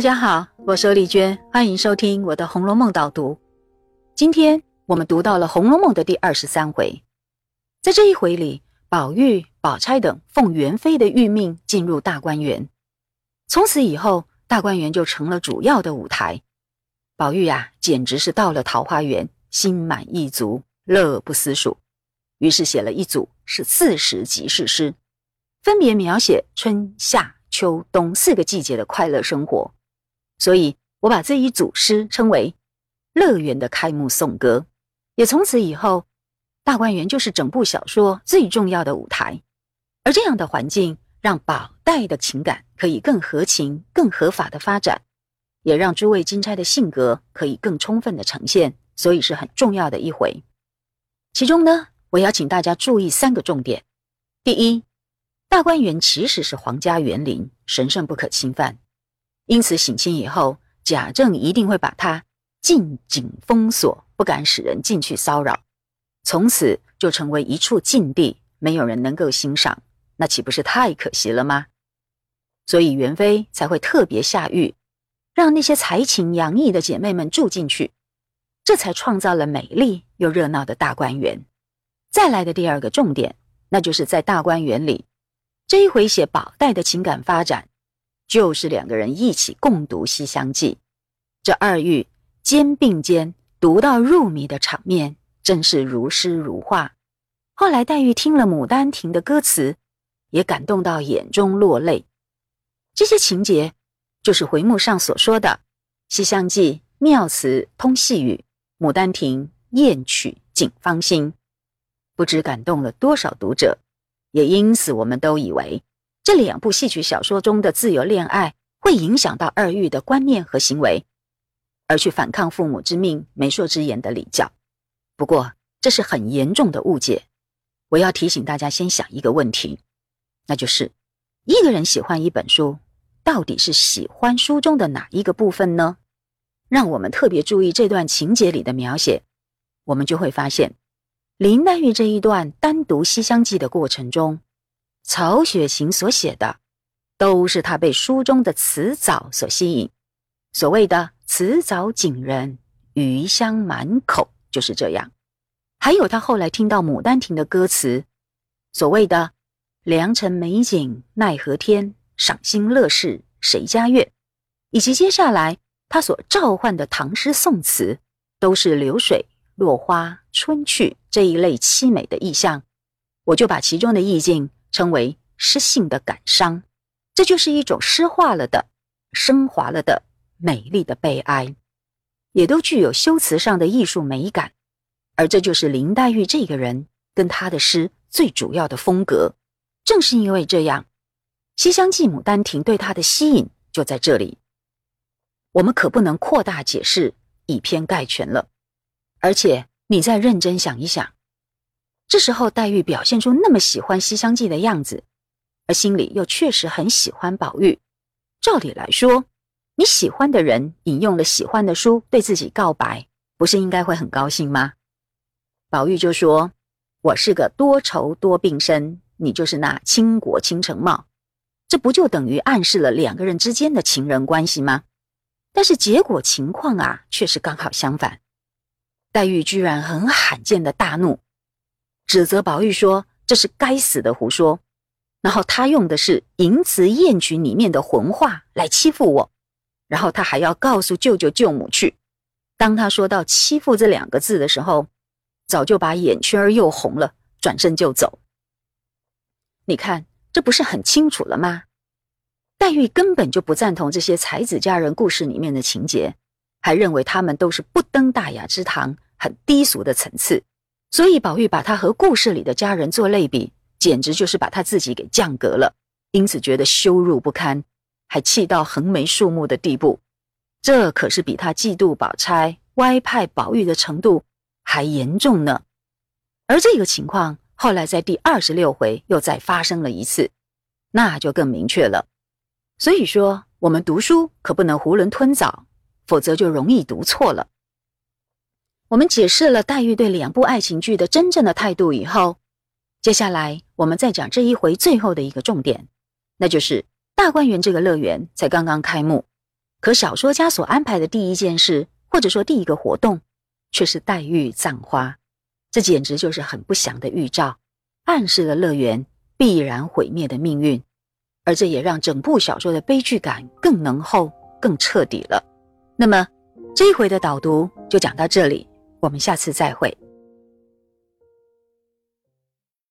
大家好，我是丽娟，欢迎收听我的《红楼梦》导读。今天我们读到了《红楼梦》的第二十三回，在这一回里，宝玉、宝钗等奉元妃的御命进入大观园，从此以后，大观园就成了主要的舞台。宝玉呀，简直是到了桃花源，心满意足，乐不思蜀，于是写了一组是四时即事诗，分别描写春夏秋冬四个季节的快乐生活。所以我把这一组诗称为“乐园的开幕颂歌”，也从此以后，大观园就是整部小说最重要的舞台。而这样的环境，让宝黛的情感可以更合情、更合法的发展。也让诸位金钗的性格可以更充分的呈现，所以是很重要的一回。其中呢，我要请大家注意三个重点：第一，大观园其实是皇家园林，神圣不可侵犯，因此省亲以后，贾政一定会把它禁紧封锁，不敢使人进去骚扰，从此就成为一处禁地，没有人能够欣赏，那岂不是太可惜了吗？所以元妃才会特别下狱。让那些才情洋溢的姐妹们住进去，这才创造了美丽又热闹的大观园。再来的第二个重点，那就是在大观园里，这一回写宝黛的情感发展，就是两个人一起共读《西厢记》，这二玉肩并肩读到入迷的场面，真是如诗如画。后来黛玉听了《牡丹亭》的歌词，也感动到眼中落泪。这些情节。就是回目上所说的《西厢记》妙词通细语，《牡丹亭》艳曲锦芳心，不知感动了多少读者。也因此，我们都以为这两部戏曲小说中的自由恋爱会影响到二玉的观念和行为，而去反抗父母之命、媒妁之言的礼教。不过，这是很严重的误解。我要提醒大家，先想一个问题，那就是一个人喜欢一本书。到底是喜欢书中的哪一个部分呢？让我们特别注意这段情节里的描写，我们就会发现，林黛玉这一段单独《西厢记》的过程中，曹雪芹所写的都是他被书中的词藻所吸引。所谓的“词藻锦人，余香满口”，就是这样。还有他后来听到《牡丹亭》的歌词，所谓的“良辰美景奈何天”。赏心乐事谁家院，以及接下来他所召唤的唐诗宋词，都是流水、落花、春去这一类凄美的意象。我就把其中的意境称为诗性的感伤，这就是一种诗化了的、升华了的美丽的悲哀，也都具有修辞上的艺术美感。而这就是林黛玉这个人跟她的诗最主要的风格。正是因为这样。《西厢记》《牡丹亭》对他的吸引就在这里，我们可不能扩大解释，以偏概全了。而且，你再认真想一想，这时候黛玉表现出那么喜欢《西厢记》的样子，而心里又确实很喜欢宝玉。照理来说，你喜欢的人引用了喜欢的书对自己告白，不是应该会很高兴吗？宝玉就说：“我是个多愁多病身，你就是那倾国倾城貌。”这不就等于暗示了两个人之间的情人关系吗？但是结果情况啊，却是刚好相反。黛玉居然很罕见的大怒，指责宝玉说这是该死的胡说。然后他用的是淫词艳曲里面的混话来欺负我，然后他还要告诉舅舅舅母去。当他说到欺负这两个字的时候，早就把眼圈又红了，转身就走。你看。这不是很清楚了吗？黛玉根本就不赞同这些才子佳人故事里面的情节，还认为他们都是不登大雅之堂、很低俗的层次。所以宝玉把他和故事里的家人做类比，简直就是把他自己给降格了，因此觉得羞辱不堪，还气到横眉竖目的地步。这可是比他嫉妒宝钗、歪派宝玉的程度还严重呢。而这个情况。后来在第二十六回又再发生了一次，那就更明确了。所以说，我们读书可不能囫囵吞枣，否则就容易读错了。我们解释了黛玉对两部爱情剧的真正的态度以后，接下来我们再讲这一回最后的一个重点，那就是大观园这个乐园才刚刚开幕，可小说家所安排的第一件事，或者说第一个活动，却是黛玉葬花，这简直就是很不祥的预兆，暗示了乐园必然毁灭的命运。而这也让整部小说的悲剧感更浓厚、更彻底了。那么，这一回的导读就讲到这里，我们下次再会。